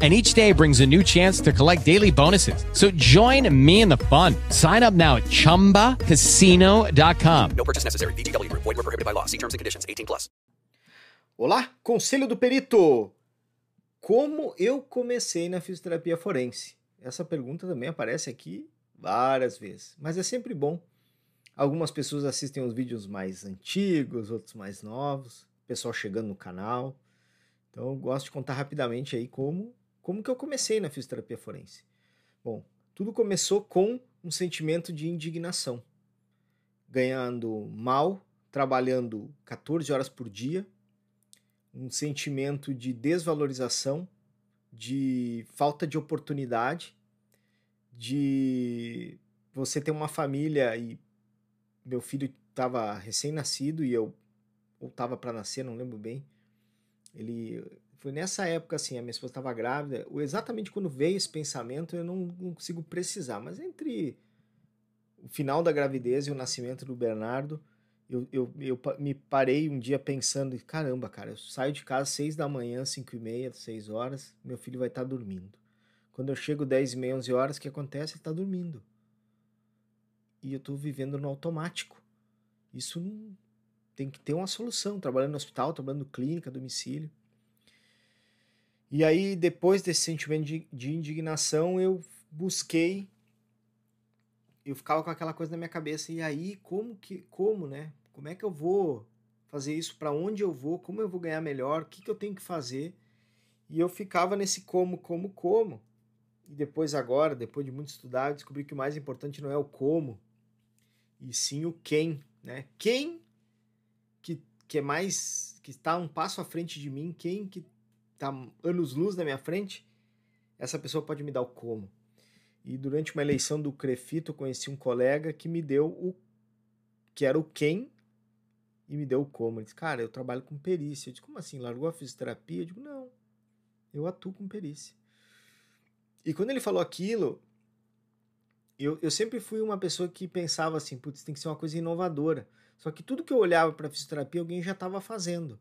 and each day brings a new chance to collect daily bonuses. So join me in the fun. Sign up now at ChumbaCasino.com. No purchase necessary. VGW Group. Void were prohibited by law. See terms and conditions. 18 plus. Olá, Conselho do Perito. Como eu comecei na fisioterapia forense? Essa pergunta também aparece aqui várias vezes, mas é sempre bom. Algumas pessoas assistem os vídeos mais antigos, outros mais novos, pessoal chegando no canal. Então eu gosto de contar rapidamente aí como como que eu comecei na fisioterapia forense? Bom, tudo começou com um sentimento de indignação. Ganhando mal, trabalhando 14 horas por dia, um sentimento de desvalorização, de falta de oportunidade, de você ter uma família e meu filho estava recém-nascido e eu ou estava para nascer, não lembro bem. Ele foi nessa época, assim, a minha esposa estava grávida. Exatamente quando veio esse pensamento, eu não, não consigo precisar. Mas entre o final da gravidez e o nascimento do Bernardo, eu, eu, eu me parei um dia pensando, caramba, cara, eu saio de casa seis da manhã, cinco e meia, seis horas, meu filho vai estar tá dormindo. Quando eu chego dez e meia, onze horas, o que acontece? Ele está dormindo. E eu estou vivendo no automático. Isso tem que ter uma solução, trabalhando no hospital, trabalhando clínica, domicílio. E aí, depois desse sentimento de, de indignação, eu busquei. Eu ficava com aquela coisa na minha cabeça. E aí, como que. Como, né? Como é que eu vou fazer isso? Para onde eu vou? Como eu vou ganhar melhor? O que, que eu tenho que fazer? E eu ficava nesse como, como, como. E depois, agora, depois de muito estudar, eu descobri que o mais importante não é o como, e sim o quem, né? Quem que, que é mais. que está um passo à frente de mim, quem que tá anos-luz na minha frente, essa pessoa pode me dar o como. E durante uma eleição do Crefito, eu conheci um colega que me deu o que era o quem e me deu o como. Ele disse, cara, eu trabalho com perícia. Eu disse, como assim? Largou a fisioterapia? Eu digo, não, eu atuo com perícia. E quando ele falou aquilo, eu, eu sempre fui uma pessoa que pensava assim, putz, tem que ser uma coisa inovadora. Só que tudo que eu olhava para fisioterapia, alguém já estava fazendo.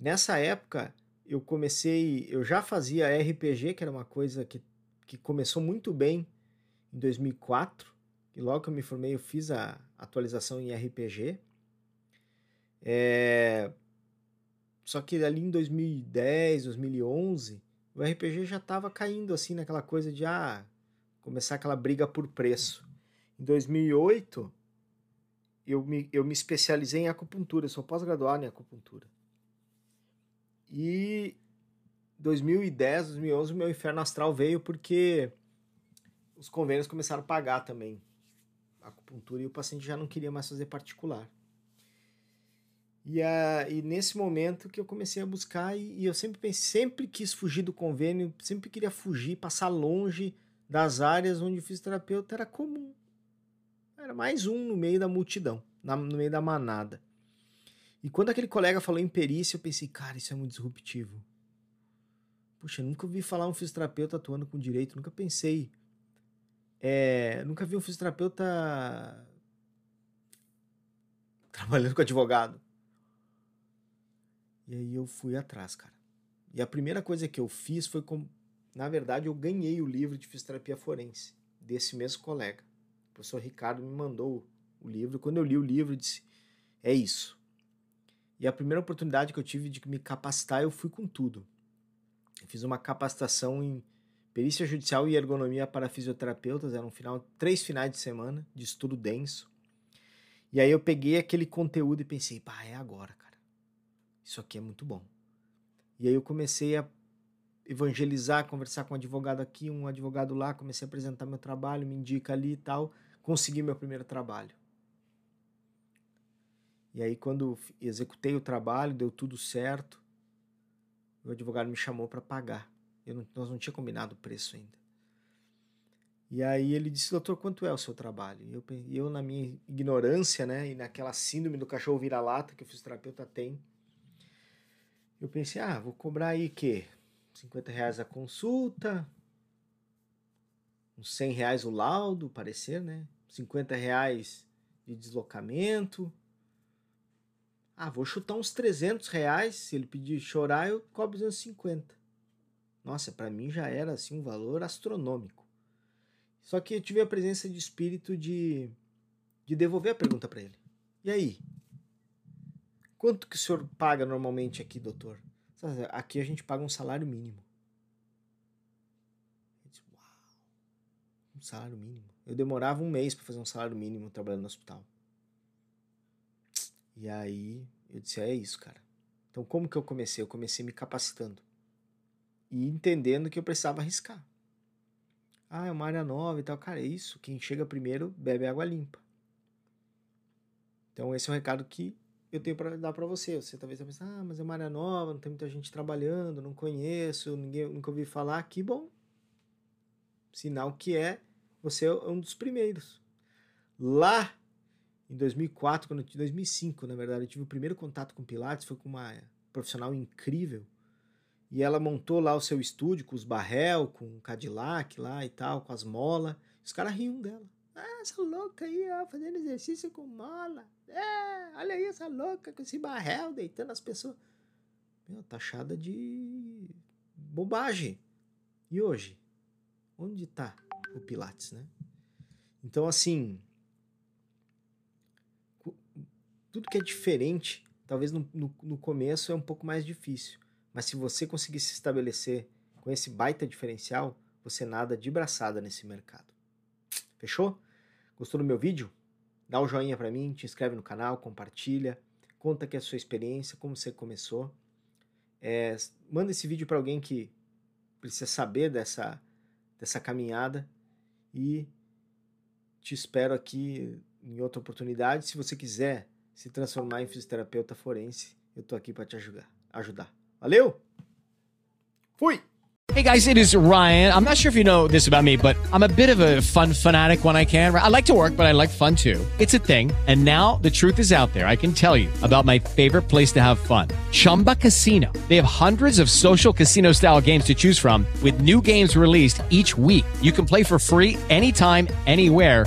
Nessa época, eu comecei, eu já fazia RPG, que era uma coisa que, que começou muito bem em 2004, e logo que eu me formei eu fiz a atualização em RPG. É... Só que ali em 2010, 2011, o RPG já estava caindo assim naquela coisa de ah, começar aquela briga por preço. Em 2008, eu me, eu me especializei em acupuntura, eu sou pós-graduado em acupuntura. E 2010, 2011, o meu inferno astral veio porque os convênios começaram a pagar também a acupuntura e o paciente já não queria mais fazer particular. E, a, e nesse momento que eu comecei a buscar, e, e eu sempre pensei, sempre quis fugir do convênio, sempre queria fugir, passar longe das áreas onde o fisioterapeuta era comum. Era mais um no meio da multidão, na, no meio da manada. E quando aquele colega falou em perícia, eu pensei, cara, isso é muito disruptivo. Puxa, nunca ouvi falar um fisioterapeuta atuando com direito, nunca pensei. É, nunca vi um fisioterapeuta trabalhando com advogado. E aí eu fui atrás, cara. E a primeira coisa que eu fiz foi, com... na verdade, eu ganhei o livro de fisioterapia forense desse mesmo colega. O professor Ricardo me mandou o livro. Quando eu li o livro, eu disse: é isso. E a primeira oportunidade que eu tive de me capacitar, eu fui com tudo. Eu fiz uma capacitação em perícia judicial e ergonomia para fisioterapeutas, era um final, três finais de semana de estudo denso. E aí eu peguei aquele conteúdo e pensei, pá, é agora, cara. Isso aqui é muito bom. E aí eu comecei a evangelizar, conversar com um advogado aqui, um advogado lá, comecei a apresentar meu trabalho, me indica ali e tal, consegui meu primeiro trabalho. E aí, quando executei o trabalho, deu tudo certo, o advogado me chamou para pagar. Não, nós não tinha combinado o preço ainda. E aí ele disse, doutor, quanto é o seu trabalho? E eu, eu, na minha ignorância, né, e naquela síndrome do cachorro vira-lata que o fisioterapeuta tem, eu pensei, ah, vou cobrar aí que 50 reais a consulta, uns 100 reais o laudo, parecer, né? 50 reais de deslocamento. Ah, vou chutar uns 300 reais. Se ele pedir chorar, eu cobro 250. Nossa, para mim já era assim um valor astronômico. Só que eu tive a presença de espírito de, de devolver a pergunta para ele. E aí? Quanto que o senhor paga normalmente aqui, doutor? Aqui a gente paga um salário mínimo. Eu disse, Uau, um salário mínimo. Eu demorava um mês para fazer um salário mínimo trabalhando no hospital. E aí eu disse, é isso, cara. Então como que eu comecei? Eu comecei me capacitando. E entendendo que eu precisava arriscar. Ah, é uma área nova e tal. Cara, é isso. Quem chega primeiro bebe água limpa. Então esse é o recado que eu tenho para dar para você. Você talvez pense, ah, mas é uma área nova, não tem muita gente trabalhando, não conheço, ninguém nunca ouvi falar. Que bom. Sinal que é você é um dos primeiros. Lá em 2004, quando em 2005, na verdade, eu tive o primeiro contato com Pilates, foi com uma profissional incrível. E ela montou lá o seu estúdio com os barrel, com o Cadillac lá e tal, com as molas. Os caras riam dela. Ah, essa louca aí, ó, fazendo exercício com mola. É, olha aí essa louca com esse barrel deitando as pessoas. Meu, taxada de bobagem. E hoje? Onde tá o Pilates, né? Então, assim, tudo que é diferente, talvez no, no, no começo é um pouco mais difícil. Mas se você conseguir se estabelecer com esse baita diferencial, você nada de braçada nesse mercado. Fechou? Gostou do meu vídeo? Dá um joinha pra mim, te inscreve no canal, compartilha, conta aqui a sua experiência, como você começou. É, manda esse vídeo para alguém que precisa saber dessa, dessa caminhada e te espero aqui em outra oportunidade. Se você quiser se transformar em fisioterapeuta forense, eu tô aqui para te ajudar. ajudar. Valeu? Fui! Hey guys, it is Ryan. I'm not sure if you know this about me, but I'm a bit of a fun fanatic when I can. I like to work, but I like fun too. It's a thing. And now the truth is out there. I can tell you about my favorite place to have fun Chumba Casino. They have hundreds of social casino style games to choose from, with new games released each week. You can play for free anytime, anywhere.